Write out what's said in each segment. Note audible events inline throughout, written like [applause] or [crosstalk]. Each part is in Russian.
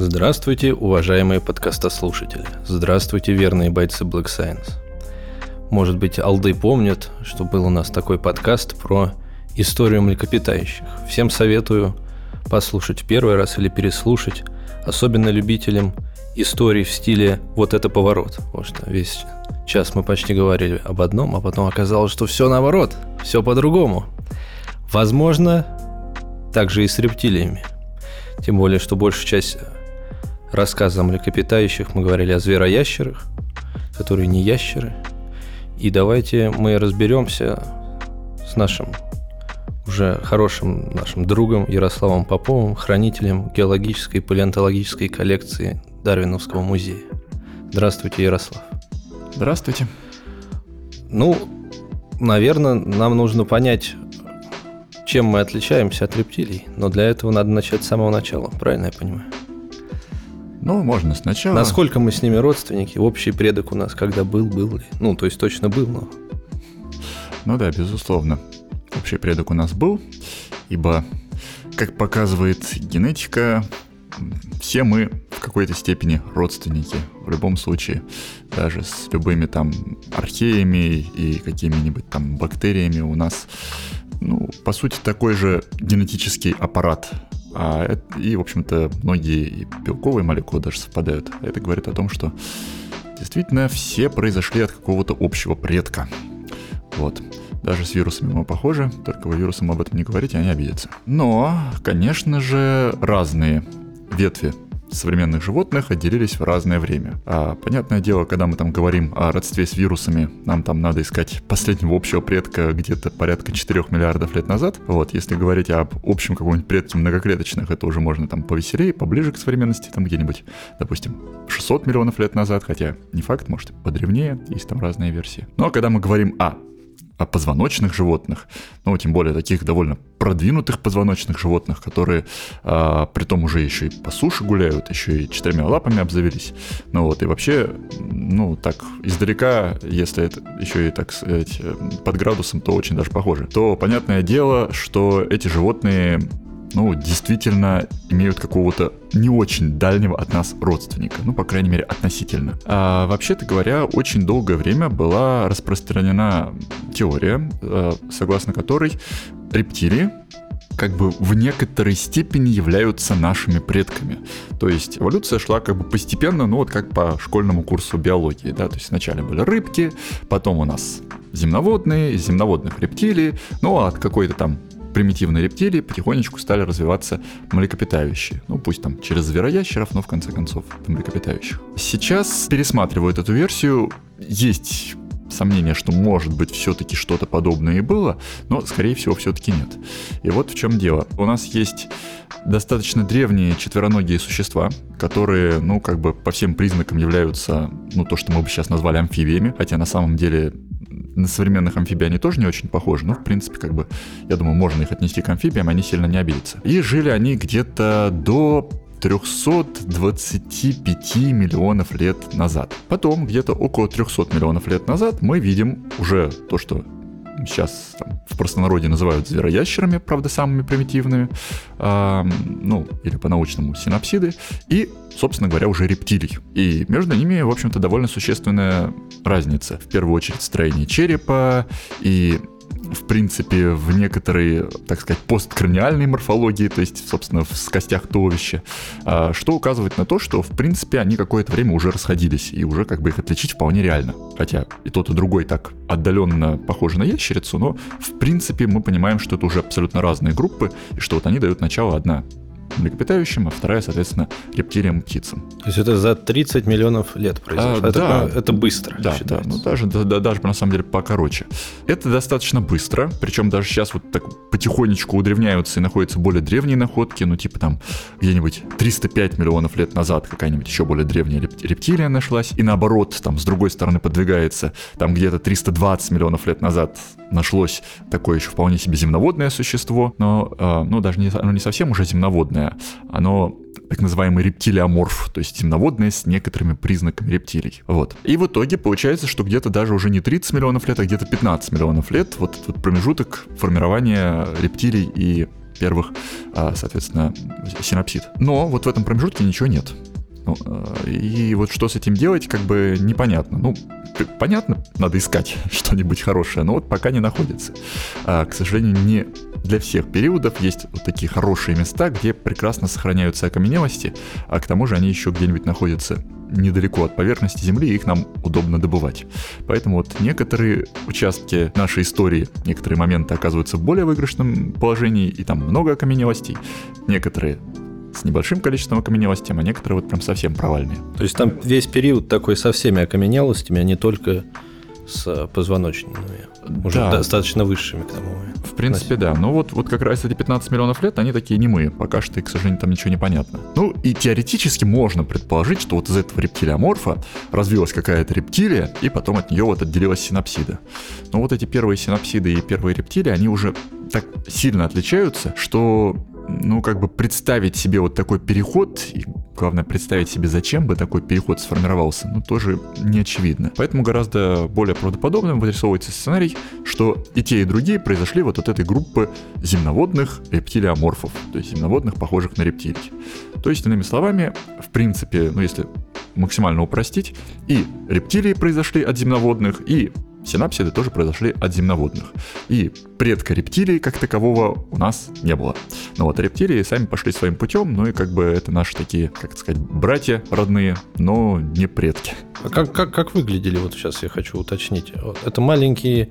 Здравствуйте, уважаемые подкастослушатели. Здравствуйте, верные бойцы Black Science. Может быть, алды помнят, что был у нас такой подкаст про историю млекопитающих. Всем советую послушать первый раз или переслушать, особенно любителям историй в стиле «вот это поворот». Потому что весь час мы почти говорили об одном, а потом оказалось, что все наоборот, все по-другому. Возможно, также и с рептилиями. Тем более, что большая часть рассказа о млекопитающих мы говорили о звероящерах, которые не ящеры. И давайте мы разберемся с нашим уже хорошим нашим другом Ярославом Поповым, хранителем геологической и палеонтологической коллекции Дарвиновского музея. Здравствуйте, Ярослав. Здравствуйте. Ну, наверное, нам нужно понять, чем мы отличаемся от рептилий. Но для этого надо начать с самого начала, правильно я понимаю? Ну, можно сначала. Насколько мы с ними родственники? Общий предок у нас когда был, был ли? Ну, то есть точно был, но... Ну да, безусловно. Общий предок у нас был, ибо, как показывает генетика, все мы в какой-то степени родственники. В любом случае, даже с любыми там археями и какими-нибудь там бактериями у нас, ну, по сути, такой же генетический аппарат. А, и, в общем-то, многие и белковые молекулы даже совпадают. Это говорит о том, что действительно все произошли от какого-то общего предка. Вот. Даже с вирусами мы похожи, только вы вирусам об этом не говорите, они обидятся. Но, конечно же, разные ветви современных животных отделились в разное время. А понятное дело, когда мы там говорим о родстве с вирусами, нам там надо искать последнего общего предка где-то порядка 4 миллиардов лет назад. Вот, если говорить об общем каком-нибудь предке многоклеточных, это уже можно там повеселее, поближе к современности, там где-нибудь, допустим, 600 миллионов лет назад, хотя не факт, может, подревнее, есть там разные версии. Но когда мы говорим о о позвоночных животных, ну, тем более таких довольно продвинутых позвоночных животных, которые а, при том уже еще и по суше гуляют, еще и четырьмя лапами обзавелись. Ну вот, и вообще, ну, так, издалека, если это еще и, так сказать, под градусом, то очень даже похоже. То понятное дело, что эти животные ну, действительно имеют какого-то не очень дальнего от нас родственника, ну, по крайней мере, относительно. А, вообще-то говоря, очень долгое время была распространена теория, э, согласно которой рептилии как бы в некоторой степени являются нашими предками. То есть эволюция шла как бы постепенно, ну вот как по школьному курсу биологии, да, то есть сначала были рыбки, потом у нас земноводные, земноводных рептилии, ну а от какой-то там примитивные рептилии потихонечку стали развиваться млекопитающие. Ну, пусть там через звероящеров, но в конце концов млекопитающих. Сейчас пересматривают эту версию. Есть сомнение, что может быть все-таки что-то подобное и было, но скорее всего все-таки нет. И вот в чем дело. У нас есть достаточно древние четвероногие существа, которые, ну, как бы по всем признакам являются, ну, то, что мы бы сейчас назвали амфибиями, хотя на самом деле на современных амфибий они тоже не очень похожи, но, в принципе, как бы, я думаю, можно их отнести к амфибиям, они сильно не обидятся. И жили они где-то до 325 миллионов лет назад. Потом, где-то около 300 миллионов лет назад, мы видим уже то, что сейчас там, в простонародье называют звероящерами, правда, самыми примитивными, э, ну, или по-научному синапсиды, и, собственно говоря, уже рептилий. И между ними, в общем-то, довольно существенная разница. В первую очередь, строение черепа и в принципе, в некоторые, так сказать, посткраниальной морфологии, то есть, собственно, в костях туловища, а, что указывает на то, что, в принципе, они какое-то время уже расходились, и уже как бы их отличить вполне реально. Хотя и тот, и другой так отдаленно похожи на ящерицу, но, в принципе, мы понимаем, что это уже абсолютно разные группы, и что вот они дают начало одна млекопитающим, а вторая, соответственно, рептилиям птицам. То есть это за 30 миллионов лет произошло? А, это, да, это быстро Да, считается. да, ну даже, да, да, даже на самом деле покороче. Это достаточно быстро, причем даже сейчас вот так потихонечку удревняются и находятся более древние находки, ну типа там где-нибудь 305 миллионов лет назад какая-нибудь еще более древняя рептилия нашлась, и наоборот, там с другой стороны подвигается, там где-то 320 миллионов лет назад нашлось такое еще вполне себе земноводное существо, но, э, ну даже не, оно не совсем уже земноводное, оно так называемый рептилиоморф, то есть земноводное с некоторыми признаками рептилий. Вот. И в итоге получается, что где-то даже уже не 30 миллионов лет, а где-то 15 миллионов лет вот этот промежуток формирования рептилий и первых, а, соответственно, синапсид. Но вот в этом промежутке ничего нет. Ну, э, и вот что с этим делать, как бы непонятно. Ну, понятно, надо искать [laughs] что-нибудь хорошее, но вот пока не находится. А, к сожалению, не для всех периодов есть вот такие хорошие места, где прекрасно сохраняются окаменелости, а к тому же они еще где-нибудь находятся недалеко от поверхности Земли, и их нам удобно добывать. Поэтому вот некоторые участки нашей истории, некоторые моменты оказываются в более выигрышном положении, и там много окаменелостей. Некоторые с небольшим количеством окаменелостей, а некоторые вот прям совсем провальные. То есть там весь период такой со всеми окаменелостями, а не только с позвоночными, уже да. достаточно высшими к тому. В принципе, да. Но вот, вот как раз эти 15 миллионов лет, они такие немые. Пока что, к сожалению, там ничего не понятно. Ну, и теоретически можно предположить, что вот из этого рептилиоморфа развилась какая-то рептилия, и потом от нее вот отделилась синапсида. Но вот эти первые синапсиды и первые рептилии, они уже так сильно отличаются, что ну, как бы представить себе вот такой переход, и главное представить себе, зачем бы такой переход сформировался, ну, тоже не очевидно. Поэтому гораздо более правдоподобным вырисовывается сценарий, что и те, и другие произошли вот от этой группы земноводных рептилиоморфов, то есть земноводных, похожих на рептилий. То есть, иными словами, в принципе, ну, если максимально упростить, и рептилии произошли от земноводных, и Синапсиды тоже произошли от земноводных. И предка рептилий как такового у нас не было. Но вот рептилии сами пошли своим путем, ну и как бы это наши такие, как сказать, братья родные, но не предки. А как, как, как выглядели, вот сейчас я хочу уточнить, вот это маленькие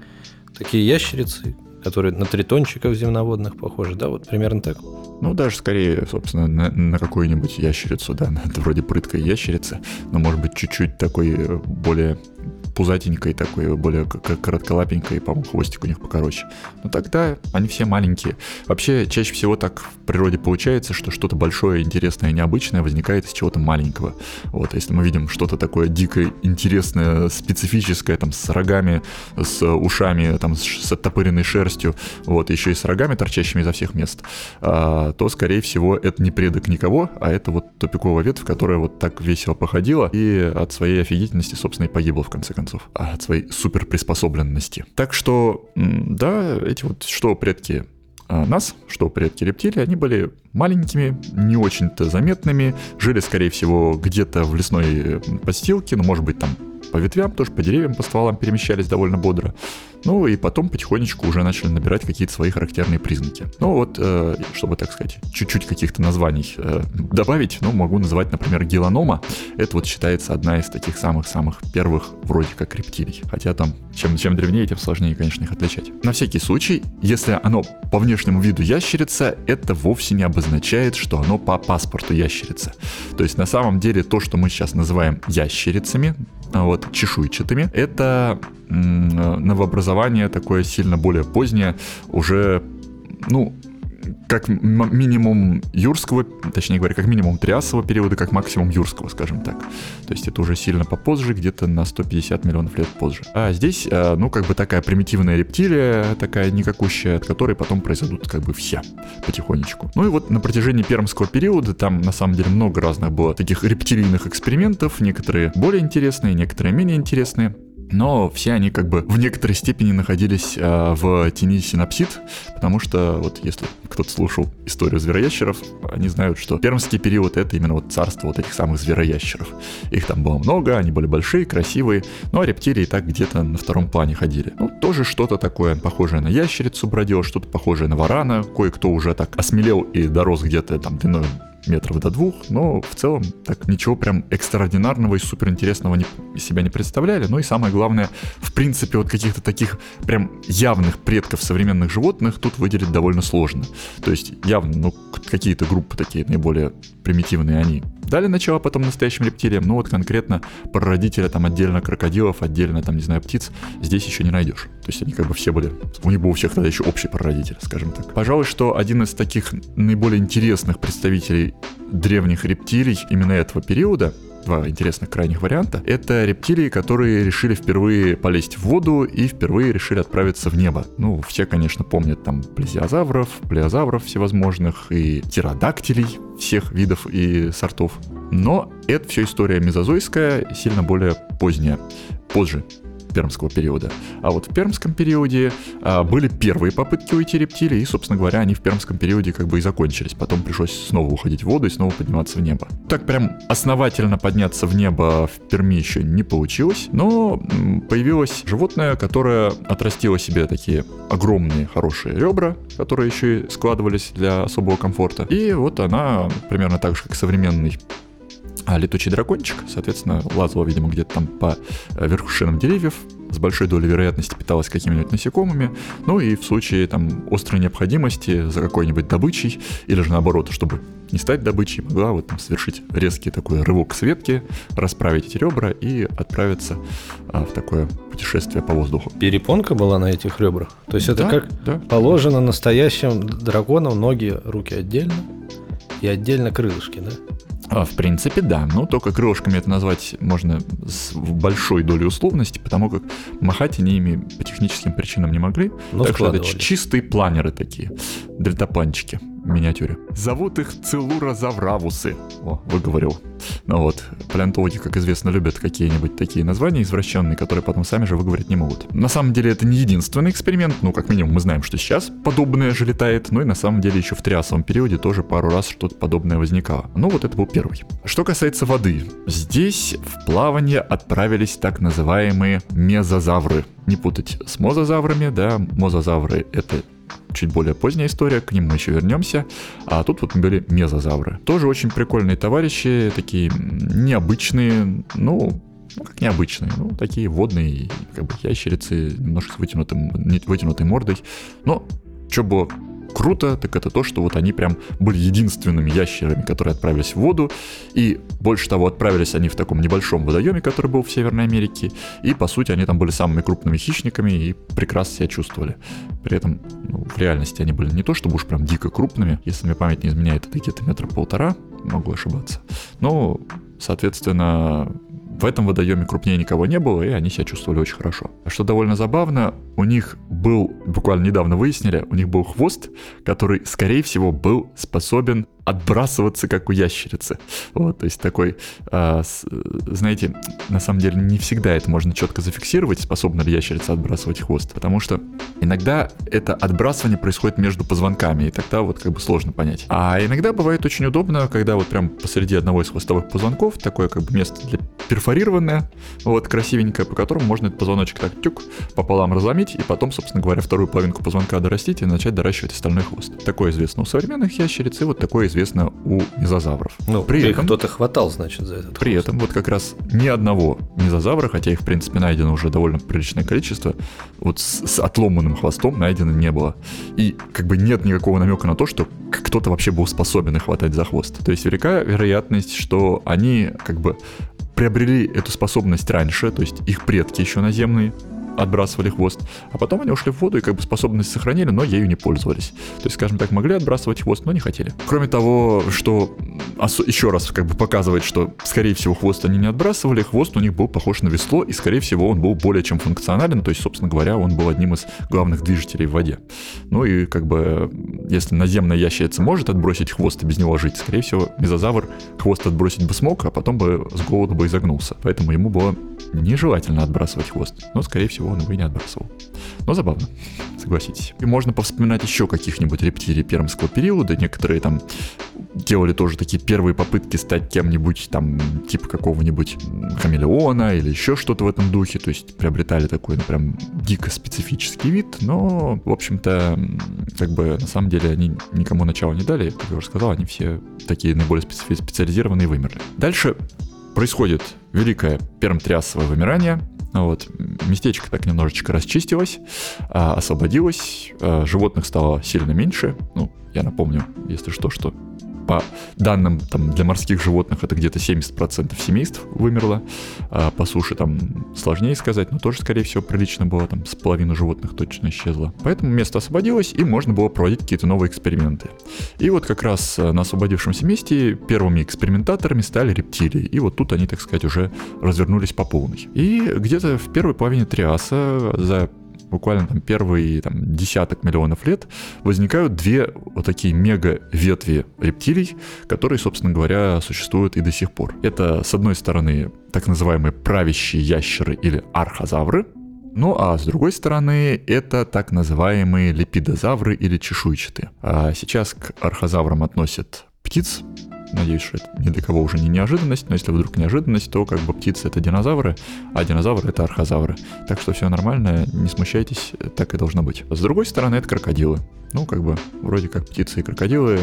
такие ящерицы, которые на тритончиков земноводных похожи, да, вот примерно так? Ну, даже скорее, собственно, на, на какую-нибудь ящерицу, да, [laughs] это вроде прыткая ящерица, но может быть чуть-чуть такой э, более пузатенькой такой, более коротколапенькой, по-моему, хвостик у них покороче. Но тогда они все маленькие. Вообще, чаще всего так в природе получается, что что-то большое, интересное, необычное возникает из чего-то маленького. Вот, если мы видим что-то такое дикое, интересное, специфическое, там, с рогами, с ушами, там, с оттопыренной шерстью, вот, еще и с рогами, торчащими изо всех мест, а, то, скорее всего, это не предок никого, а это вот тупиковая ветвь, которая вот так весело походила и от своей офигительности, собственно, и погибла в конце концов концов, от своей суперприспособленности. Так что, да, эти вот что предки а, нас, что предки рептилии, они были маленькими, не очень-то заметными, жили, скорее всего, где-то в лесной подстилке, ну, может быть, там по ветвям, тоже по деревьям, по стволам перемещались довольно бодро. Ну и потом потихонечку уже начали набирать какие-то свои характерные признаки. Ну вот, э, чтобы, так сказать, чуть-чуть каких-то названий э, добавить, ну могу называть, например, геланома. Это вот считается одна из таких самых-самых первых вроде как рептилий. Хотя там, чем, чем древнее, тем сложнее, конечно, их отличать. На всякий случай, если оно по внешнему виду ящерица, это вовсе не обозначает, что оно по паспорту ящерица. То есть на самом деле то, что мы сейчас называем ящерицами, вот, чешуйчатыми. Это новообразование такое сильно более позднее, уже, ну, как минимум юрского, точнее говоря, как минимум триасового периода, как максимум юрского, скажем так. То есть это уже сильно попозже, где-то на 150 миллионов лет позже. А здесь, э, ну, как бы такая примитивная рептилия, такая никакущая, от которой потом произойдут как бы все потихонечку. Ну и вот на протяжении пермского периода там на самом деле много разных было таких рептилийных экспериментов, некоторые более интересные, некоторые менее интересные но все они как бы в некоторой степени находились э, в тени синапсид, потому что вот если кто-то слушал историю звероящеров, они знают, что пермский период это именно вот царство вот этих самых звероящеров. Их там было много, они были большие, красивые, но рептилии так где-то на втором плане ходили. Ну, тоже что-то такое похожее на ящерицу бродило, что-то похожее на варана, кое-кто уже так осмелел и дорос где-то там длиной метров до двух, но в целом так ничего прям экстраординарного и суперинтересного не, себя не представляли. Ну и самое главное, в принципе, вот каких-то таких прям явных предков современных животных тут выделить довольно сложно. То есть явно, ну, какие-то группы такие наиболее примитивные они дали начало потом настоящим рептилиям, но вот конкретно прародителя там отдельно крокодилов, отдельно там, не знаю, птиц здесь еще не найдешь. То есть они как бы все были, у них был у всех тогда еще общий прародитель, скажем так. Пожалуй, что один из таких наиболее интересных представителей древних рептилий именно этого периода два интересных крайних варианта. Это рептилии, которые решили впервые полезть в воду и впервые решили отправиться в небо. Ну, все, конечно, помнят там плезиозавров, плеозавров всевозможных и птеродактилей всех видов и сортов. Но это все история мезозойская, сильно более поздняя. Позже пермского периода. А вот в пермском периоде а, были первые попытки уйти рептилии, и, собственно говоря, они в пермском периоде как бы и закончились. Потом пришлось снова уходить в воду и снова подниматься в небо. Так прям основательно подняться в небо в Перми еще не получилось, но появилось животное, которое отрастило себе такие огромные хорошие ребра, которые еще и складывались для особого комфорта. И вот она примерно так же, как современный а летучий дракончик, соответственно, лазала, видимо, где-то там по э, вершинам деревьев, с большой долей вероятности питалась какими-нибудь насекомыми, ну и в случае там острой необходимости за какой-нибудь добычей, или же наоборот, чтобы не стать добычей, могла вот там совершить резкий такой рывок с ветки, расправить эти ребра и отправиться а, в такое путешествие по воздуху. Перепонка была на этих ребрах? То есть это Да, как да. положено настоящим драконам, ноги, руки отдельно и отдельно крылышки, да? А, в принципе, да. Но только крылышками это назвать можно с большой долей условности, потому как махать они ими по техническим причинам не могли. Ну, так что это чистые планеры такие, дельтапланчики в миниатюре. Зовут их целурозавравусы. О, выговорил. Ну вот, палеонтологи, как известно, любят какие-нибудь такие названия извращенные, которые потом сами же выговорить не могут. На самом деле это не единственный эксперимент, ну, как минимум, мы знаем, что сейчас подобное же летает, ну и на самом деле еще в триасовом периоде тоже пару раз что-то подобное возникало. Ну вот это был первый. Что касается воды, здесь в плавание отправились так называемые мезозавры. Не путать с мозазаврами, да, мозазавры это чуть более поздняя история, к ним мы еще вернемся. А тут вот были мезозавры. Тоже очень прикольные товарищи, такие необычные, ну, ну, как необычные, ну, такие водные, как бы ящерицы, немножко с вытянутым, вытянутой мордой. Но что было круто, так это то, что вот они прям были единственными ящерами, которые отправились в воду, и больше того, отправились они в таком небольшом водоеме, который был в Северной Америке, и, по сути, они там были самыми крупными хищниками и прекрасно себя чувствовали. При этом, ну, в реальности они были не то, чтобы уж прям дико крупными, если мне память не изменяет, это где-то метра полтора, могу ошибаться. Но, соответственно, в этом водоеме крупнее никого не было, и они себя чувствовали очень хорошо. Что довольно забавно, у них был, буквально недавно выяснили, у них был хвост, который, скорее всего, был способен отбрасываться, как у ящерицы. Вот, то есть такой, а, с- знаете, на самом деле не всегда это можно четко зафиксировать, способна ли ящерица отбрасывать хвост, потому что иногда это отбрасывание происходит между позвонками, и тогда вот как бы сложно понять. А иногда бывает очень удобно, когда вот прям посреди одного из хвостовых позвонков такое как бы место для перфорированное, вот красивенькое, по которому можно этот позвоночек так тюк пополам разломить, и потом, собственно говоря, вторую половинку позвонка дорастить и начать доращивать остальной хвост. Такое известно у современных ящериц, и вот такое известно у мезозавров. Ну, При этом- кто-то хватал, значит, за этот При хвост. этом вот как раз ни одного мезозавра, хотя их в принципе найдено уже довольно приличное количество, вот с, с отломанным хвостом найдено не было. И как бы нет никакого намека на то, что кто-то вообще был способен их хватать за хвост. То есть велика вероятность, что они как бы приобрели эту способность раньше, то есть их предки еще наземные отбрасывали хвост, а потом они ушли в воду и как бы способность сохранили, но ею не пользовались. То есть, скажем так, могли отбрасывать хвост, но не хотели. Кроме того, что еще раз как бы показывает, что, скорее всего, хвост они не отбрасывали, хвост у них был похож на весло, и, скорее всего, он был более чем функционален, то есть, собственно говоря, он был одним из главных движителей в воде. Ну и как бы, если наземная ящерица может отбросить хвост и без него жить, скорее всего, мезозавр хвост отбросить бы смог, а потом бы с голоду бы изогнулся. Поэтому ему было нежелательно отбрасывать хвост. Но, скорее всего, он его и не отбрасывал. Но забавно, согласитесь. И можно повспоминать еще каких-нибудь рептилий пермского периода. Некоторые там делали тоже такие первые попытки стать кем-нибудь там, типа какого-нибудь хамелеона или еще что-то в этом духе. То есть приобретали такой, ну, прям дико специфический вид. Но, в общем-то, как бы на самом деле они никому начала не дали. Как я уже сказал, они все такие наиболее специфи- специализированные вымерли. Дальше происходит великое пермтриасовое вымирание. А Вот, местечко так немножечко расчистилось, а, освободилось, а, животных стало сильно меньше. Ну, я напомню, если что, что по данным там, для морских животных это где-то 70% семейств вымерло, а по суше там сложнее сказать, но тоже, скорее всего, прилично было, там с половины животных точно исчезло. Поэтому место освободилось, и можно было проводить какие-то новые эксперименты. И вот как раз э, на освободившемся месте первыми экспериментаторами стали рептилии. И вот тут они, так сказать, уже развернулись по полной. И где-то в первой половине Триаса за буквально там первые там, десяток миллионов лет возникают две вот такие мега-ветви рептилий, которые, собственно говоря, существуют и до сих пор. Это, с одной стороны, так называемые правящие ящеры или архозавры, Ну а с другой стороны, это так называемые липидозавры или чешуйчатые. А сейчас к архозаврам относят птиц, Надеюсь, что это ни для кого уже не неожиданность, но если вдруг неожиданность, то как бы птицы это динозавры, а динозавры это архозавры. Так что все нормально, не смущайтесь, так и должно быть. С другой стороны, это крокодилы. Ну, как бы, вроде как птицы и крокодилы,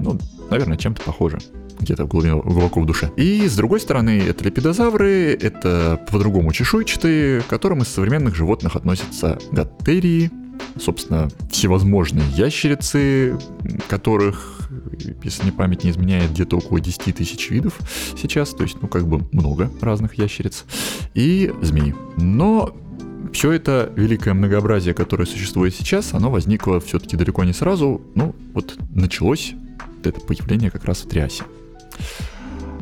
ну, наверное, чем-то похожи где-то глубоко, глубоко в душе. И с другой стороны, это лепидозавры, это по-другому чешуйчатые, к которым из современных животных относятся гаттерии, собственно, всевозможные ящерицы, которых, если не память не изменяет, где-то около 10 тысяч видов сейчас, то есть, ну, как бы много разных ящериц, и змеи. Но все это великое многообразие, которое существует сейчас, оно возникло все-таки далеко не сразу. Ну, вот началось это появление как раз в Триасе.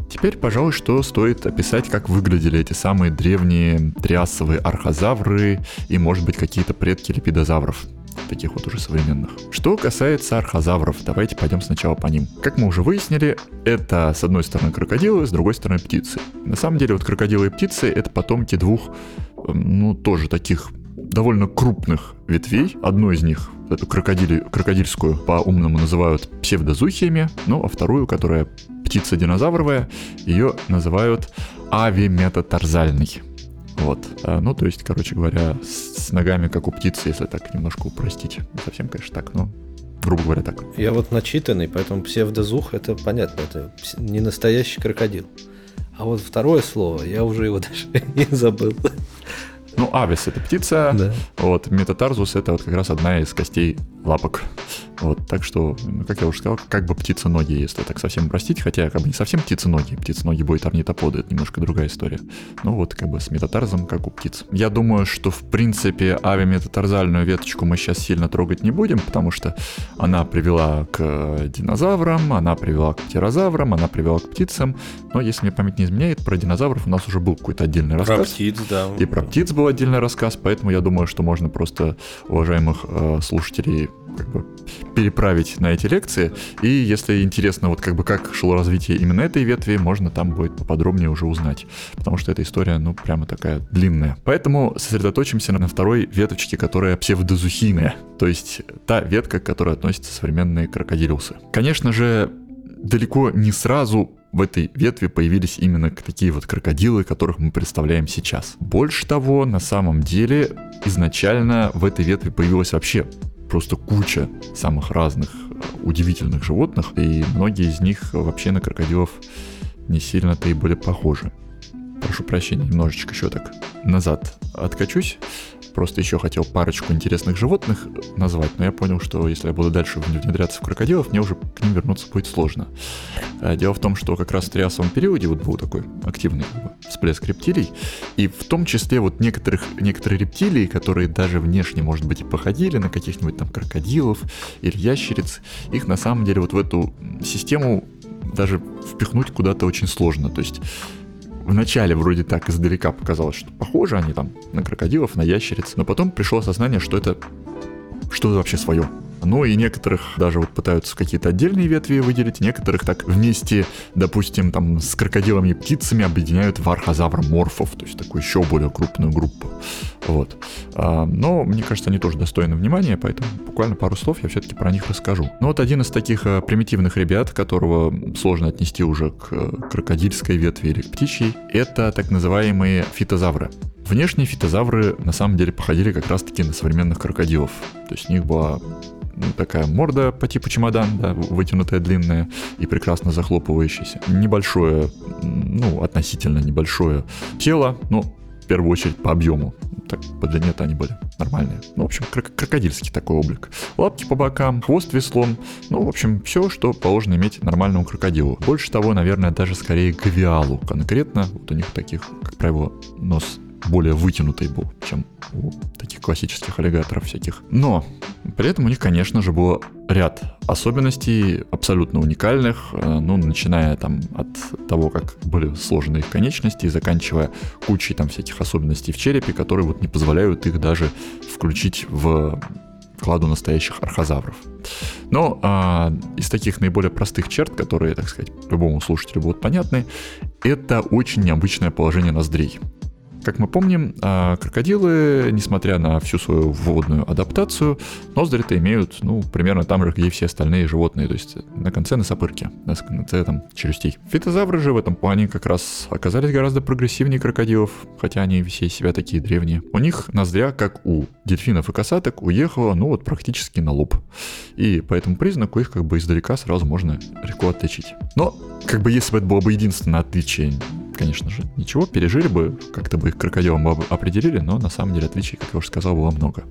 Теперь, пожалуй, что стоит описать, как выглядели эти самые древние триасовые архозавры и, может быть, какие-то предки лепидозавров таких вот уже современных. Что касается архозавров, давайте пойдем сначала по ним. Как мы уже выяснили, это с одной стороны крокодилы, с другой стороны птицы. На самом деле вот крокодилы и птицы это потомки двух, ну тоже таких довольно крупных ветвей. Одну из них, эту крокодили, крокодильскую, по-умному называют псевдозухиями, ну а вторую, которая птица динозавровая, ее называют авиметатарзальный. Вот. А, ну, то есть, короче говоря, с, с ногами, как у птицы, если так немножко упростить. Не совсем, конечно, так, но грубо говоря, так. Я вот начитанный, поэтому псевдозух это понятно, это не настоящий крокодил. А вот второе слово, я уже его [laughs] даже не забыл. Ну, авис это птица, да. вот, метатарзус это вот как раз одна из костей лапок. Вот, так что, ну, как я уже сказал, как бы птица-ноги, если так совсем упростить, хотя как бы не совсем птица-ноги, птица-ноги будет орнитоподы, это немножко другая история. Ну вот как бы с метатарзом, как у птиц. Я думаю, что в принципе авиаметатарзальную веточку мы сейчас сильно трогать не будем, потому что она привела к динозаврам, она привела к птерозаврам, она привела к птицам, но если мне память не изменяет, про динозавров у нас уже был какой-то отдельный рассказ. Про птиц, да. И про птиц был отдельный рассказ, поэтому я думаю, что можно просто уважаемых э, слушателей как бы переправить на эти лекции. И если интересно, вот как бы как шло развитие именно этой ветви, можно там будет поподробнее уже узнать. Потому что эта история, ну, прямо такая длинная. Поэтому сосредоточимся на второй веточке, которая псевдозухийная. То есть та ветка, к которой относятся современные крокодилиусы. Конечно же, далеко не сразу в этой ветви появились именно такие вот крокодилы, которых мы представляем сейчас. Больше того, на самом деле, изначально в этой ветви появилась вообще просто куча самых разных э, удивительных животных, и многие из них вообще на крокодилов не сильно-то и были похожи. Прошу прощения, немножечко еще так назад откачусь. Просто еще хотел парочку интересных животных назвать, но я понял, что если я буду дальше внедряться в крокодилов, мне уже к ним вернуться будет сложно. А, дело в том, что как раз в триасовом периоде вот был такой активный всплеск рептилий, и в том числе вот некоторых, некоторые рептилии, которые даже внешне, может быть, и походили на каких-нибудь там крокодилов или ящериц, их на самом деле вот в эту систему даже впихнуть куда-то очень сложно. То есть Вначале вроде так издалека показалось, что похоже они там на крокодилов, на ящериц, но потом пришло осознание, что это что-то вообще свое. Ну и некоторых даже вот пытаются какие-то отдельные ветви выделить, некоторых так вместе, допустим, там с крокодилами и птицами объединяют в архозавр-морфов, то есть такую еще более крупную группу. Вот. А, но мне кажется, они тоже достойны внимания, поэтому буквально пару слов я все-таки про них расскажу. Ну вот один из таких а, примитивных ребят, которого сложно отнести уже к а, крокодильской ветви или к птичьей, это так называемые фитозавры. Внешние фитозавры на самом деле походили как раз-таки на современных крокодилов. То есть у них была такая морда по типу чемодан, да, вытянутая, длинная и прекрасно захлопывающаяся. Небольшое, ну, относительно небольшое тело, но в первую очередь по объему. Так, по длине-то они были нормальные. Ну, в общем, крок- крокодильский такой облик. Лапки по бокам, хвост веслом. Ну, в общем, все, что положено иметь нормальному крокодилу. Больше того, наверное, даже скорее гавиалу конкретно. Вот у них таких, как правило, нос более вытянутый был, чем у таких классических аллигаторов всяких. Но при этом у них, конечно же, был ряд особенностей абсолютно уникальных, э, ну, начиная там от того, как были сложены их конечности, и заканчивая кучей там всяких особенностей в черепе, которые вот не позволяют их даже включить в кладу настоящих архозавров. Но а, из таких наиболее простых черт, которые, так сказать, любому слушателю будут понятны, это очень необычное положение ноздрей. Как мы помним, а, крокодилы, несмотря на всю свою вводную адаптацию, ноздри-то имеют, ну, примерно там же, где все остальные животные, то есть на конце носопырки, на конце там челюстей. Фитозавры же в этом плане как раз оказались гораздо прогрессивнее крокодилов, хотя они все из себя такие древние. У них ноздря, как у дельфинов и касаток, уехала, ну, вот практически на лоб. И по этому признаку их как бы издалека сразу можно легко отличить. Но, как бы, если бы это было бы единственное отличие конечно же, ничего, пережили бы, как-то бы их крокодилом определили, но на самом деле отличий, как я уже сказал, было много.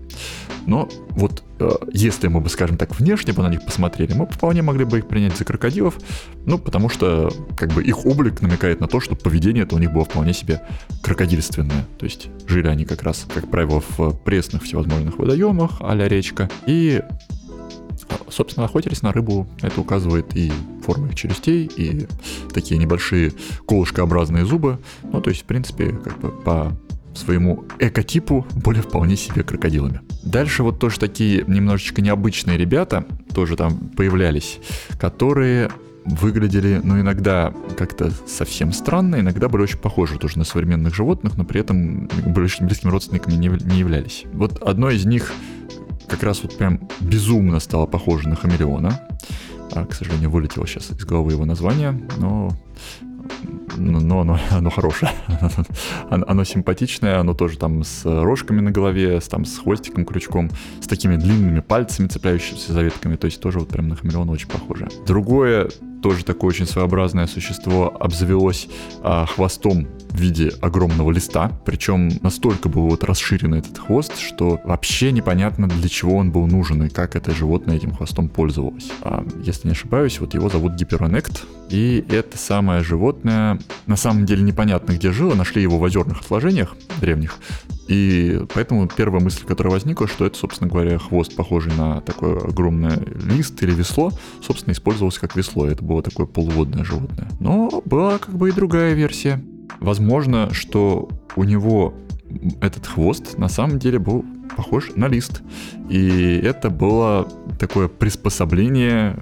Но вот э, если мы бы, скажем так, внешне бы на них посмотрели, мы вполне могли бы их принять за крокодилов, ну, потому что как бы их облик намекает на то, что поведение это у них было вполне себе крокодильственное. То есть жили они как раз, как правило, в пресных всевозможных водоемах, а речка, и собственно, охотились на рыбу. Это указывает и форма их челюстей, и такие небольшие колышкообразные зубы. Ну, то есть, в принципе, как бы по своему экотипу были вполне себе крокодилами. Дальше вот тоже такие немножечко необычные ребята тоже там появлялись, которые выглядели, ну, иногда как-то совсем странно, иногда были очень похожи тоже на современных животных, но при этом были очень близкими родственниками не, не являлись. Вот одно из них как раз вот прям безумно стало похоже на хамелеона. А, к сожалению, вылетело сейчас из головы его название, но но оно, [laughs] оно хорошее, [laughs] оно, оно симпатичное, оно тоже там с рожками на голове, с, там с хвостиком, крючком, с такими длинными пальцами, цепляющимися за ветками, то есть тоже вот прям на хамелеона очень похоже. Другое тоже такое очень своеобразное существо обзавелось а, хвостом в виде огромного листа, причем настолько был вот расширен этот хвост, что вообще непонятно для чего он был нужен и как это животное этим хвостом пользовалось. А, если не ошибаюсь, вот его зовут Гиперонект, и это самое животное на самом деле непонятно где жило, нашли его в озерных отложениях древних, и поэтому первая мысль, которая возникла, что это, собственно говоря, хвост, похожий на такой огромный лист или весло, собственно, использовался как весло. Это было такое полуводное животное. Но была как бы и другая версия. Возможно, что у него этот хвост на самом деле был похож на лист. И это было такое приспособление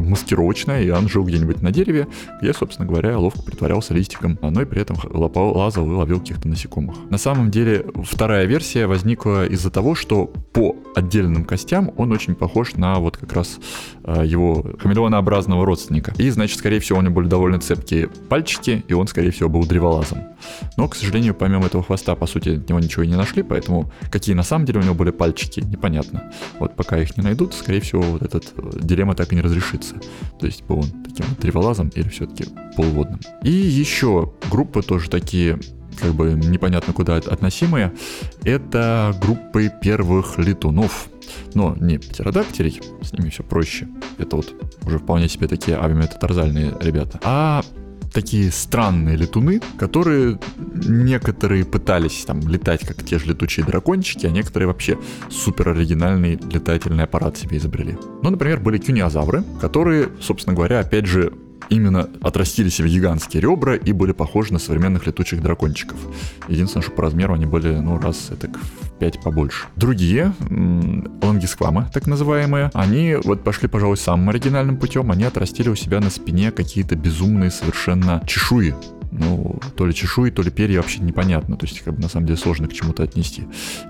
маскировочное, и он жил где-нибудь на дереве, где, собственно говоря, ловко притворялся листиком, но и при этом лопал, лазал и ловил каких-то насекомых. На самом деле, вторая версия возникла из-за того, что по отдельным костям он очень похож на вот как раз э, его хамелеонообразного родственника. И, значит, скорее всего, у него были довольно цепкие пальчики, и он, скорее всего, был древолазом. Но, к сожалению, помимо этого хвоста, по сути, от него ничего и не нашли, поэтому какие на самом деле у него были пальчики, непонятно. Вот пока их не найдут, скорее всего, вот этот э, дилемма так и не разрешится. То есть он таким вот древолазом или все-таки полуводным. И еще группы тоже такие как бы непонятно куда относимые, это группы первых летунов. Но не птеродактилей, с ними все проще. Это вот уже вполне себе такие авиаметатарзальные ребята. А такие странные летуны, которые некоторые пытались там летать, как те же летучие дракончики, а некоторые вообще супер оригинальный летательный аппарат себе изобрели. Ну, например, были кюниозавры, которые, собственно говоря, опять же, именно отрастили себе гигантские ребра и были похожи на современных летучих дракончиков. Единственное, что по размеру они были, ну, раз это в 5 побольше. Другие, лангисквамы, так называемые, они вот пошли, пожалуй, самым оригинальным путем. Они отрастили у себя на спине какие-то безумные совершенно чешуи ну, то ли чешуи, то ли перья вообще непонятно, то есть как бы на самом деле сложно к чему-то отнести.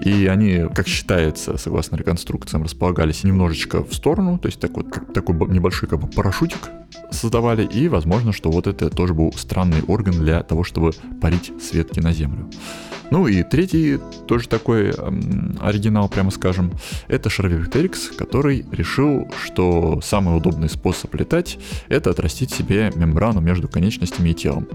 И они, как считается, согласно реконструкциям, располагались немножечко в сторону, то есть так вот, как, такой небольшой как бы парашютик создавали, и возможно, что вот это тоже был странный орган для того, чтобы парить с ветки на землю. Ну и третий, тоже такой эм, оригинал, прямо скажем, это Шарвиктерикс, который решил, что самый удобный способ летать — это отрастить себе мембрану между конечностями и телом.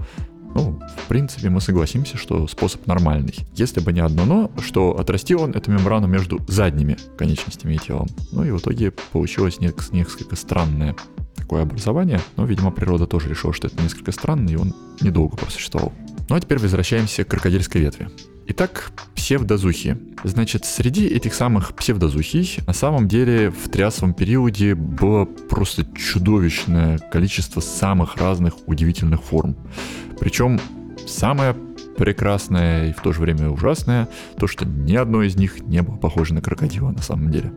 Ну, в принципе, мы согласимся, что способ нормальный. Если бы не одно но, что отрастил он эту мембрану между задними конечностями и телом. Ну и в итоге получилось несколько странное такое образование, но, видимо, природа тоже решила, что это несколько странно, и он недолго просуществовал. Ну а теперь возвращаемся к крокодильской ветви. Итак, псевдозухи. Значит, среди этих самых псевдозухий на самом деле в триасовом периоде было просто чудовищное количество самых разных удивительных форм. Причем самое прекрасное и в то же время ужасное, то, что ни одно из них не было похоже на крокодила на самом деле.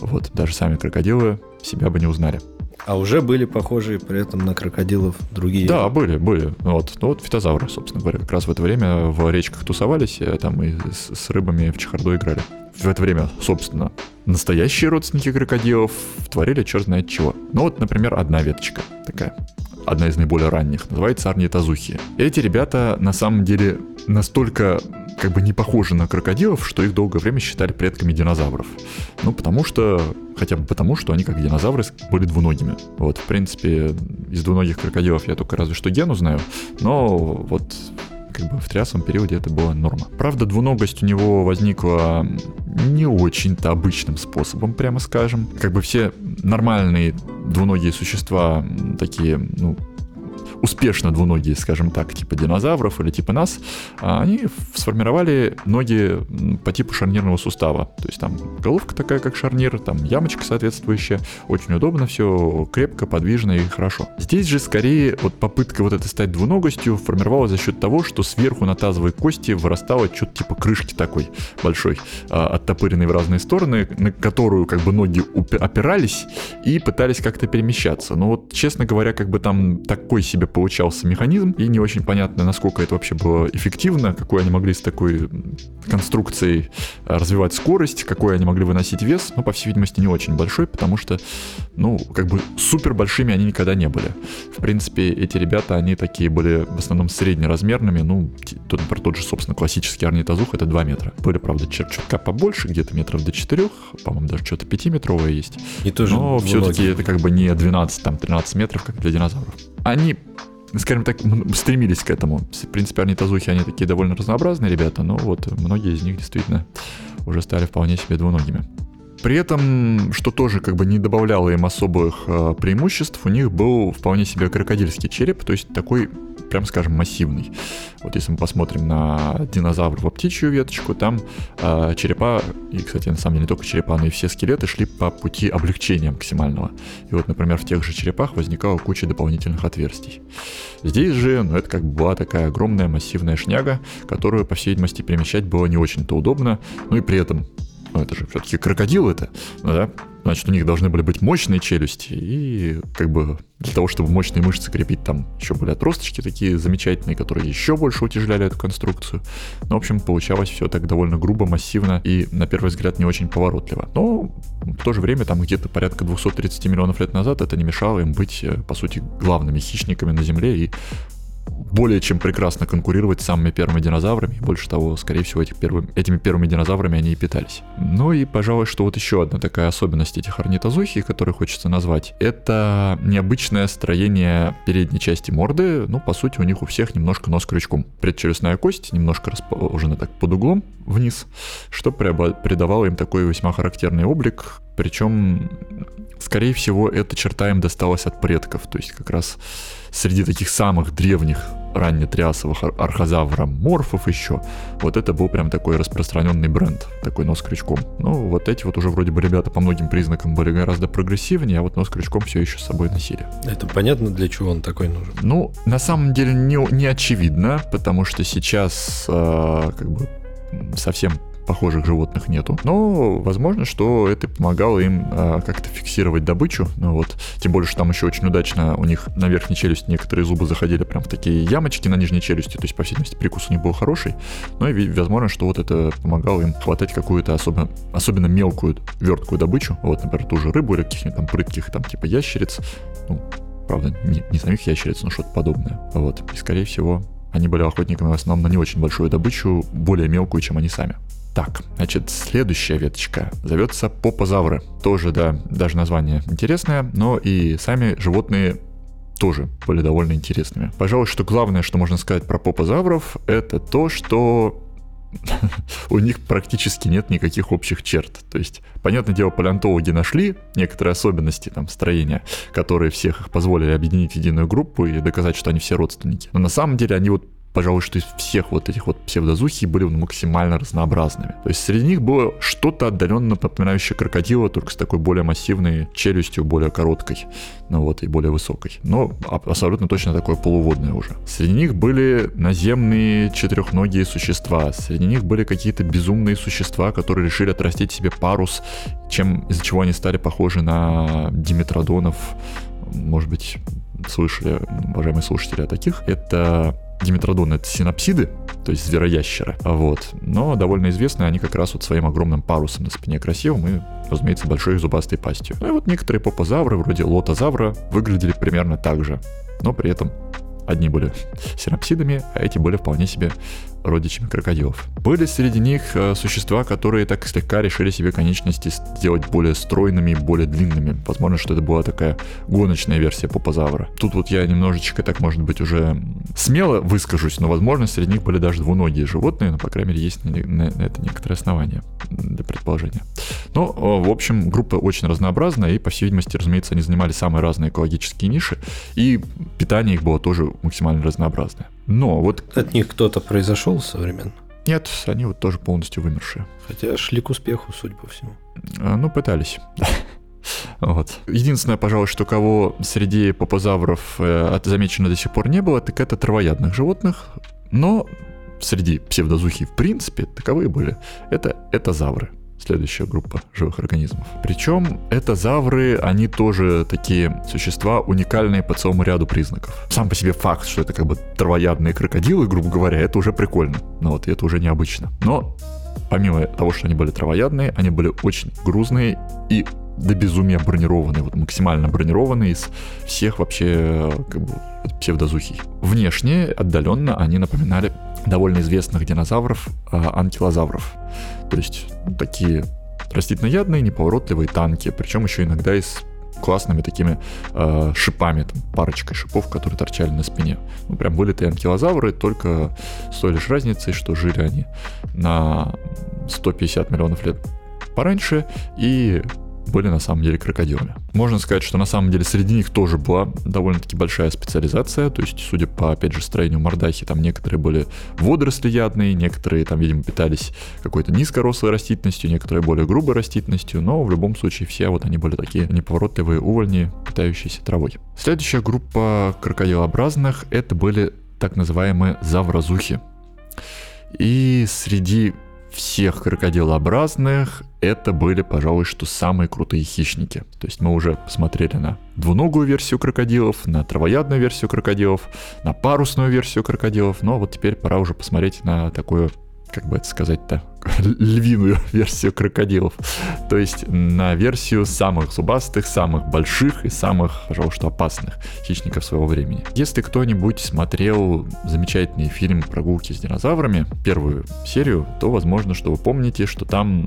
Вот, даже сами крокодилы себя бы не узнали. А уже были похожие при этом на крокодилов другие? Да, были, были. Вот, ну, вот фитозавры, собственно говоря, как раз в это время в речках тусовались, и там и с, с рыбами в чехарду играли. В это время, собственно, настоящие родственники крокодилов творили черт знает чего. Ну вот, например, одна веточка такая одна из наиболее ранних, называется Арнитазухи. Эти ребята на самом деле настолько как бы не похожи на крокодилов, что их долгое время считали предками динозавров. Ну, потому что, хотя бы потому, что они как динозавры были двуногими. Вот, в принципе, из двуногих крокодилов я только разве что гену знаю, но вот как бы в трясовом периоде это была норма. Правда, двуногость у него возникла не очень-то обычным способом, прямо скажем. Как бы все нормальные двуногие существа, такие, ну, успешно двуногие, скажем так, типа динозавров или типа нас, а они сформировали ноги по типу шарнирного сустава. То есть там головка такая, как шарнир, там ямочка соответствующая. Очень удобно все, крепко, подвижно и хорошо. Здесь же скорее вот попытка вот этой стать двуногостью формировалась за счет того, что сверху на тазовой кости вырастало что-то типа крышки такой большой, а, оттопыренной в разные стороны, на которую как бы ноги опирались и пытались как-то перемещаться. Но вот, честно говоря, как бы там такой себе получался механизм, и не очень понятно, насколько это вообще было эффективно, какой они могли с такой конструкцией э, развивать скорость, какой они могли выносить вес, ну, по всей видимости, не очень большой, потому что, ну, как бы супер большими они никогда не были. В принципе, эти ребята, они такие были в основном среднеразмерными, ну, тот, например, тот же, собственно, классический орнитозух, это 2 метра. Были, правда, чутка побольше, где-то метров до 4, по-моему, даже что-то 5-метровое есть. И тоже Но все-таки это как бы не 12, там, 13 метров, как для динозавров. Они скажем так, стремились к этому. В принципе, орнитозухи, они такие довольно разнообразные ребята, но вот многие из них действительно уже стали вполне себе двуногими. При этом, что тоже как бы не добавляло им особых э, преимуществ, у них был вполне себе крокодильский череп, то есть такой прям скажем, массивный. Вот если мы посмотрим на динозавров в птичью веточку, там э, черепа, и, кстати, на самом деле не только черепа, но и все скелеты шли по пути облегчения максимального. И вот, например, в тех же черепах возникала куча дополнительных отверстий. Здесь же, ну, это как бы была такая огромная массивная шняга, которую, по всей видимости, перемещать было не очень-то удобно, ну и при этом ну это же все-таки крокодил это, да, значит, у них должны были быть мощные челюсти, и как бы для того, чтобы мощные мышцы крепить, там еще были отросточки такие замечательные, которые еще больше утяжеляли эту конструкцию. Ну, в общем, получалось все так довольно грубо, массивно и, на первый взгляд, не очень поворотливо. Но в то же время, там где-то порядка 230 миллионов лет назад это не мешало им быть, э, по сути, главными хищниками на Земле и более чем прекрасно конкурировать с самыми первыми динозаврами. Больше того, скорее всего, этих первым, этими первыми динозаврами они и питались. Ну и, пожалуй, что вот еще одна такая особенность этих орнитозухий, которую хочется назвать, это необычное строение передней части морды. Ну, по сути, у них у всех немножко нос крючком. Предчелюстная кость немножко расположена так под углом вниз, что придавало им такой весьма характерный облик. Причем, скорее всего, эта черта им досталась от предков. То есть как раз среди таких самых древних раннетрясовых архозавроморфов еще, вот это был прям такой распространенный бренд, такой нос крючком. Ну, вот эти вот уже вроде бы ребята по многим признакам были гораздо прогрессивнее, а вот нос крючком все еще с собой носили. Это понятно, для чего он такой нужен? Ну, на самом деле не, не очевидно, потому что сейчас э, как бы совсем похожих животных нету. Но возможно, что это помогало им а, как-то фиксировать добычу. Ну вот, тем более, что там еще очень удачно у них на верхней челюсти некоторые зубы заходили прям в такие ямочки на нижней челюсти, то есть, по всей видимости, прикус у них был хороший. Ну и возможно, что вот это помогало им хватать какую-то особенно, особенно мелкую, верткую добычу. Вот, например, ту же рыбу или каких-нибудь там прытких, там, типа ящериц. Ну, правда, не, не самих ящериц, но что-то подобное. Вот. И, скорее всего, они были охотниками в основном на не очень большую добычу, более мелкую, чем они сами. Так, значит, следующая веточка зовется попозавры. Тоже, да, даже название интересное, но и сами животные тоже были довольно интересными. Пожалуй, что главное, что можно сказать про попозавров, это то, что [laughs] у них практически нет никаких общих черт. То есть, понятное дело, палеонтологи нашли некоторые особенности там строения, которые всех их позволили объединить в единую группу и доказать, что они все родственники. Но на самом деле они вот пожалуй, что из всех вот этих вот псевдозухий были максимально разнообразными. То есть среди них было что-то отдаленно напоминающее крокодила, только с такой более массивной челюстью, более короткой, ну вот, и более высокой. Но абсолютно точно такое полуводное уже. Среди них были наземные четырехногие существа, среди них были какие-то безумные существа, которые решили отрастить себе парус, чем, из-за чего они стали похожи на диметродонов, может быть, слышали, уважаемые слушатели, о таких. Это Диметродон — это синапсиды, то есть звероящеры. Вот. Но довольно известны они как раз вот своим огромным парусом на спине красивым и, разумеется, большой зубастой пастью. Ну и вот некоторые попозавры, вроде лотозавра, выглядели примерно так же, но при этом Одни были [laughs] синапсидами, а эти были вполне себе родичами крокодилов. Были среди них э, существа, которые так слегка решили себе конечности сделать более стройными и более длинными. Возможно, что это была такая гоночная версия попозавра. Тут вот я немножечко, так может быть, уже смело выскажусь, но, возможно, среди них были даже двуногие животные, но, по крайней мере, есть на, на, это некоторые основания для предположения. Но, в общем, группа очень разнообразная, и, по всей видимости, разумеется, они занимали самые разные экологические ниши, и питание их было тоже максимально разнообразное. Но вот... От них кто-то произошел современно? Нет, они вот тоже полностью вымершие. Хотя шли к успеху, судя по всему. А, ну, пытались. [laughs] Вот. Единственное, пожалуй, что кого среди попозавров э, замечено до сих пор не было, так это травоядных животных. Но среди псевдозухи в принципе таковые были. Это, это завры следующая группа живых организмов. Причем это завры, они тоже такие существа уникальные по целому ряду признаков. Сам по себе факт, что это как бы травоядные крокодилы, грубо говоря, это уже прикольно. Но вот это уже необычно. Но помимо того, что они были травоядные, они были очень грузные и до безумия бронированные, вот максимально бронированные из всех вообще как бы псевдозухий. Внешне, отдаленно, они напоминали довольно известных динозавров, а, анкилозавров. То есть такие растительноядные, неповоротливые танки, причем еще иногда и с классными такими э, шипами, там, парочкой шипов, которые торчали на спине. Ну, прям были то анкилозавры, только с той лишь разницей, что жили они на 150 миллионов лет пораньше, и были на самом деле крокодилами. Можно сказать, что на самом деле среди них тоже была довольно-таки большая специализация, то есть, судя по, опять же, строению мордахи, там некоторые были водорослеядные, некоторые там, видимо, питались какой-то низкорослой растительностью, некоторые более грубой растительностью, но в любом случае все вот они были такие неповоротливые увольни, питающиеся травой. Следующая группа крокодилообразных это были так называемые завразухи. И среди всех крокодилообразных это были, пожалуй, что самые крутые хищники. То есть мы уже посмотрели на двуногую версию крокодилов, на травоядную версию крокодилов, на парусную версию крокодилов, но вот теперь пора уже посмотреть на такую как бы это сказать-то, [laughs] львиную [laughs] версию крокодилов. То есть на версию самых зубастых, самых больших и самых, пожалуй, что опасных хищников своего времени. Если кто-нибудь смотрел замечательный фильм «Прогулки с динозаврами», первую серию, то возможно, что вы помните, что там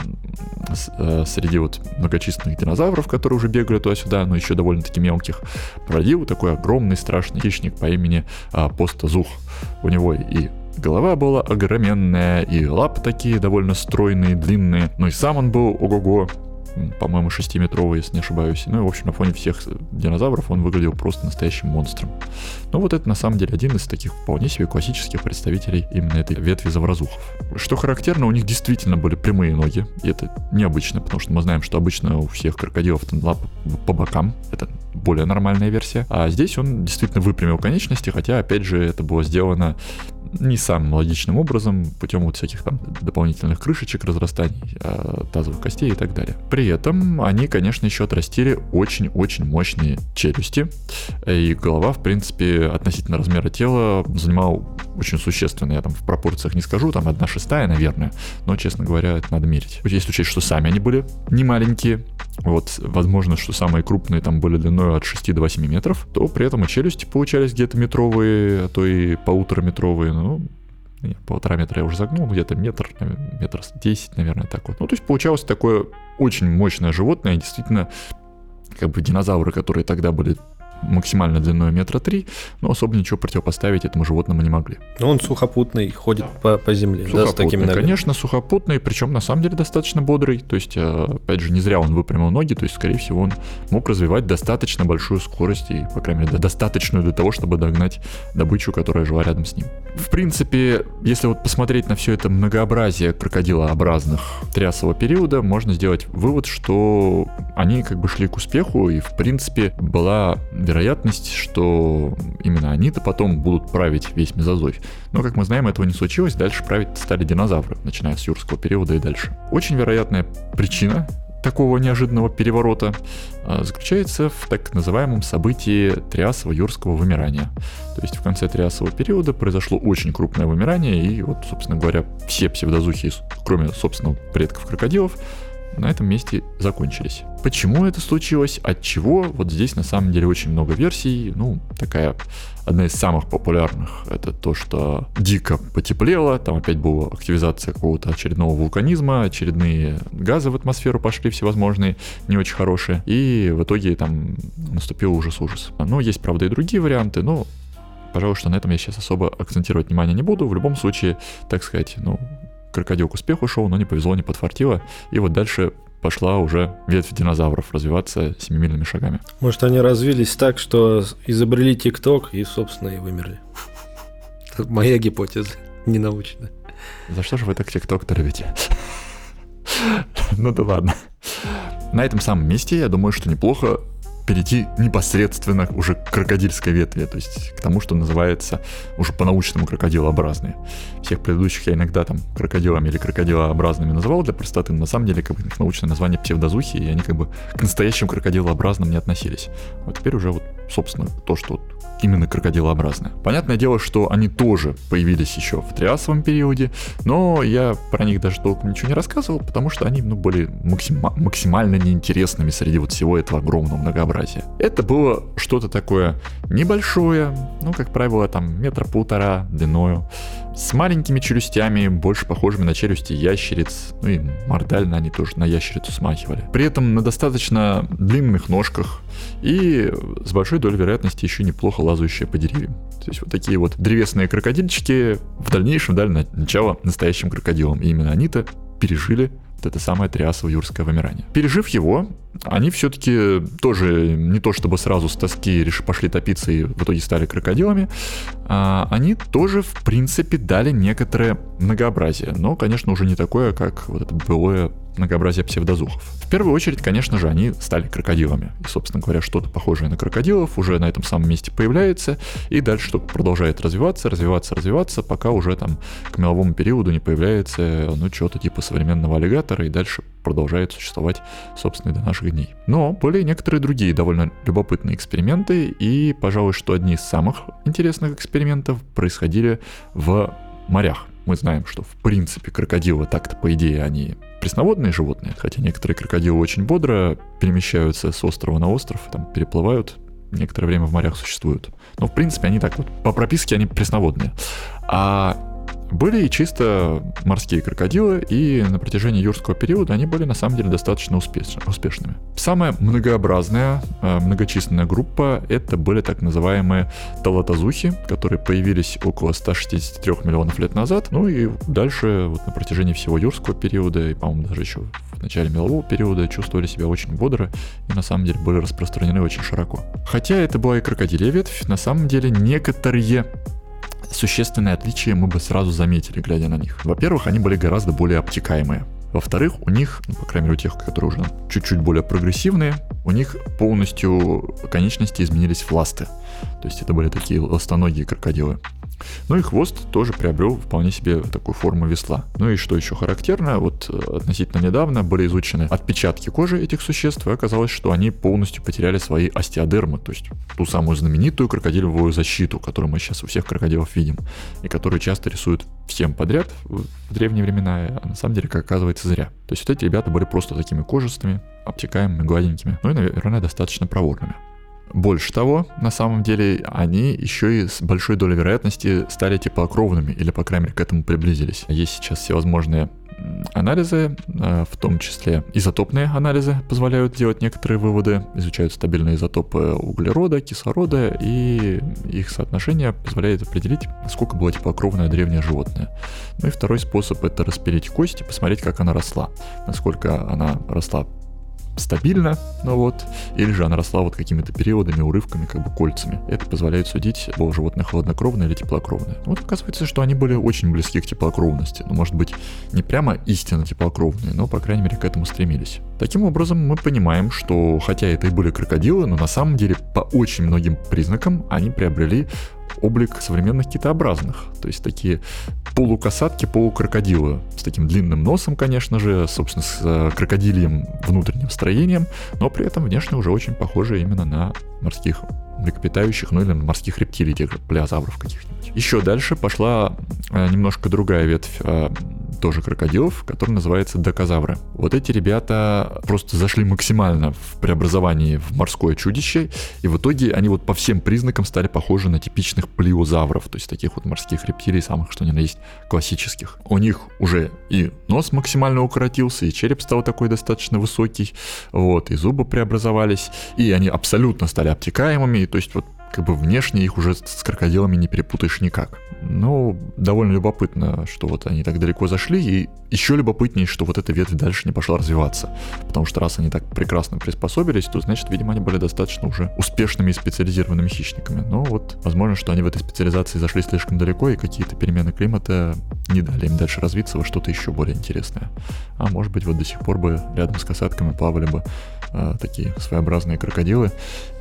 э, среди вот многочисленных динозавров, которые уже бегали туда-сюда, но еще довольно-таки мелких, бродил такой огромный страшный хищник по имени а, Постазух. У него и Голова была огроменная, и лапы такие довольно стройные, длинные. Ну и сам он был ого-го, по-моему, 6-метровый, если не ошибаюсь. Ну и, в общем, на фоне всех динозавров он выглядел просто настоящим монстром. Ну вот это, на самом деле, один из таких вполне себе классических представителей именно этой ветви завразухов. Что характерно, у них действительно были прямые ноги, и это необычно, потому что мы знаем, что обычно у всех крокодилов там лапы по бокам, это более нормальная версия. А здесь он действительно выпрямил конечности, хотя, опять же, это было сделано не самым логичным образом, путем вот всяких там дополнительных крышечек, разрастаний э, тазовых костей и так далее. При этом они, конечно, еще отрастили очень-очень мощные челюсти, и голова, в принципе, относительно размера тела занимала очень существенно, я там в пропорциях не скажу, там одна шестая, наверное, но, честно говоря, это надо мерить. Если учесть, что сами они были не маленькие, вот, возможно, что самые крупные там были длиной от 6 до 8 метров, то при этом и челюсти получались где-то метровые, а то и полутораметровые, ну, полтора метра я уже загнул, где-то метр, метр десять, наверное, так вот. Ну, то есть получалось такое очень мощное животное, действительно, как бы динозавры, которые тогда были максимально длиной метра три, но особо ничего противопоставить этому животному не могли. Но он сухопутный, ходит по, по земле, сухопутный, да, с такими ногами? Конечно, сухопутный, причем на самом деле достаточно бодрый, то есть, э, опять же, не зря он выпрямил ноги, то есть, скорее всего, он мог развивать достаточно большую скорость и, по крайней мере, достаточную для того, чтобы догнать добычу, которая жила рядом с ним. В принципе, если вот посмотреть на все это многообразие крокодилообразных трясового периода, можно сделать вывод, что они как бы шли к успеху, и, в принципе, была вероятность, что именно они-то потом будут править весь мезозой. Но, как мы знаем, этого не случилось, дальше править стали динозавры, начиная с юрского периода и дальше. Очень вероятная причина такого неожиданного переворота а, заключается в так называемом событии триасово-юрского вымирания. То есть в конце триасового периода произошло очень крупное вымирание, и вот, собственно говоря, все псевдозухи, кроме, собственно, предков крокодилов, на этом месте закончились. Почему это случилось, от чего, вот здесь на самом деле очень много версий. Ну, такая одна из самых популярных, это то, что дико потеплело, там опять была активизация какого-то очередного вулканизма, очередные газы в атмосферу пошли всевозможные, не очень хорошие, и в итоге там наступил ужас-ужас. Но есть, правда, и другие варианты, но пожалуй, что на этом я сейчас особо акцентировать внимание не буду. В любом случае, так сказать, ну, крокодил к успеху шел, но не повезло, не подфартило. И вот дальше пошла уже ветвь динозавров развиваться семимильными шагами. Может, они развились так, что изобрели ТикТок и, собственно, и вымерли. [laughs] Моя гипотеза, [laughs] не научная. За что же вы так ТикТок-то любите? [laughs] Ну да ладно. На этом самом месте, я думаю, что неплохо перейти непосредственно уже к крокодильской ветви, то есть к тому, что называется уже по-научному крокодилообразные. Всех предыдущих я иногда там крокодилами или крокодилообразными называл для простоты, но на самом деле как бы их научное название псевдозухи, и они как бы к настоящим крокодилообразным не относились. Вот теперь уже вот, собственно, то, что вот именно крокодилообразные. Понятное дело, что они тоже появились еще в триасовом периоде, но я про них даже толком ничего не рассказывал, потому что они ну, были максима- максимально неинтересными среди вот всего этого огромного многообразия. Это было что-то такое небольшое, ну, как правило, там метра полтора длиною, с маленькими челюстями, больше похожими на челюсти ящериц, ну и мордально они тоже на ящерицу смахивали. При этом на достаточно длинных ножках и с большой долей вероятности еще неплохо лазающие по деревьям. То есть вот такие вот древесные крокодильчики в дальнейшем дали начало настоящим крокодилам. И именно они-то пережили вот это самое триасово-юрское вымирание. Пережив его, они все-таки тоже не то чтобы сразу с тоски пошли топиться и в итоге стали крокодилами, а они тоже, в принципе, дали некоторое многообразие, но, конечно, уже не такое, как вот это былое многообразие псевдозухов. В первую очередь, конечно же, они стали крокодилами. И, собственно говоря, что-то похожее на крокодилов уже на этом самом месте появляется, и дальше что продолжает развиваться, развиваться, развиваться, пока уже там к меловому периоду не появляется, ну, что-то типа современного аллигатора, и дальше продолжает существовать, собственно, до наших дней. Но были некоторые другие довольно любопытные эксперименты, и, пожалуй, что одни из самых интересных экспериментов происходили в морях. Мы знаем, что в принципе крокодилы так-то, по идее, они пресноводные животные, хотя некоторые крокодилы очень бодро перемещаются с острова на остров, там переплывают, некоторое время в морях существуют. Но в принципе они так вот, по прописке они пресноводные. А были и чисто морские крокодилы, и на протяжении юрского периода они были на самом деле достаточно успеш... успешными. Самая многообразная, э, многочисленная группа это были так называемые талатазухи, которые появились около 163 миллионов лет назад, ну и дальше вот на протяжении всего юрского периода, и, по-моему, даже еще в начале мелового периода чувствовали себя очень бодро и на самом деле были распространены очень широко. Хотя это была и крокодилья ветвь, на самом деле некоторые существенные отличия мы бы сразу заметили, глядя на них. Во-первых, они были гораздо более обтекаемые. Во-вторых, у них, ну, по крайней мере, у тех, которые уже чуть-чуть более прогрессивные, у них полностью конечности изменились в ласты. То есть это были такие ластоногие крокодилы. Ну и хвост тоже приобрел вполне себе такую форму весла. Ну и что еще характерно, вот э, относительно недавно были изучены отпечатки кожи этих существ, и оказалось, что они полностью потеряли свои остеодермы, то есть ту самую знаменитую крокодиловую защиту, которую мы сейчас у всех крокодилов видим, и которую часто рисуют всем подряд в древние времена, а на самом деле, как оказывается, зря. То есть вот эти ребята были просто такими кожистыми, обтекаемыми, гладенькими, ну и, наверное, достаточно проворными. Больше того, на самом деле, они еще и с большой долей вероятности стали теплокровными, или, по крайней мере, к этому приблизились. Есть сейчас всевозможные анализы, э, в том числе изотопные анализы позволяют делать некоторые выводы, изучают стабильные изотопы углерода, кислорода, и их соотношение позволяет определить, сколько было теплокровное древнее животное. Ну и второй способ это распилить кость и посмотреть, как она росла, насколько она росла стабильно, ну вот, или же она росла вот какими-то периодами, урывками, как бы кольцами. Это позволяет судить, было животное хладнокровное или теплокровное. Вот оказывается, что они были очень близки к теплокровности. Ну, может быть, не прямо истинно теплокровные, но, по крайней мере, к этому стремились. Таким образом, мы понимаем, что хотя это и были крокодилы, но на самом деле по очень многим признакам они приобрели облик современных китообразных. То есть такие полукасатки, полукрокодилы. С таким длинным носом, конечно же, собственно, с э, крокодильем внутренним строением, но при этом внешне уже очень похоже именно на морских млекопитающих, ну или на морских рептилий, тех же плеозавров каких-нибудь. Еще дальше пошла э, немножко другая ветвь э, тоже крокодилов, который называется докозавры. Вот эти ребята просто зашли максимально в преобразовании в морское чудище, и в итоге они вот по всем признакам стали похожи на типичных плиозавров, то есть таких вот морских рептилий, самых что ни на есть классических. У них уже и нос максимально укоротился, и череп стал такой достаточно высокий, вот, и зубы преобразовались, и они абсолютно стали обтекаемыми, то есть вот как бы внешне их уже с крокодилами не перепутаешь никак. Ну, довольно любопытно, что вот они так далеко зашли, и еще любопытнее, что вот эта ветвь дальше не пошла развиваться. Потому что раз они так прекрасно приспособились, то значит, видимо, они были достаточно уже успешными и специализированными хищниками. Но вот, возможно, что они в этой специализации зашли слишком далеко, и какие-то перемены климата не дали им дальше развиться во что-то еще более интересное. А может быть, вот до сих пор бы рядом с касатками плавали бы э, такие своеобразные крокодилы,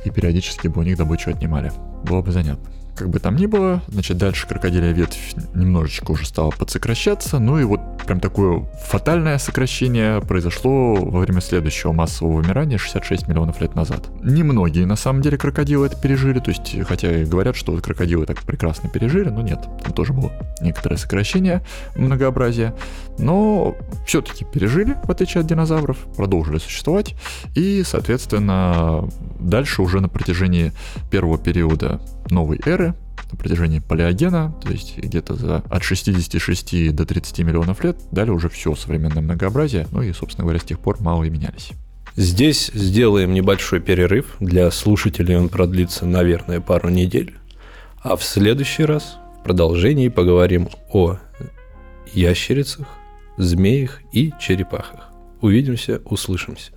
и периодически бы у них добычу отнимали. Было бы занятно. Как бы там ни было, значит, дальше крокодилия ветвь немножечко уже стала подсокращаться, ну и вот прям такое фатальное сокращение произошло во время следующего массового вымирания 66 миллионов лет назад. Немногие, на самом деле, крокодилы это пережили, то есть, хотя и говорят, что вот крокодилы так прекрасно пережили, но нет, там тоже было некоторое сокращение многообразия, но все-таки пережили, в отличие от динозавров, продолжили существовать, и, соответственно, дальше уже на протяжении первого периода новой эры, на протяжении палеогена, то есть где-то за от 66 до 30 миллионов лет, дали уже все современное многообразие, ну и, собственно говоря, с тех пор мало и менялись. Здесь сделаем небольшой перерыв. Для слушателей он продлится, наверное, пару недель. А в следующий раз в продолжении поговорим о ящерицах, змеях и черепахах. Увидимся, услышимся.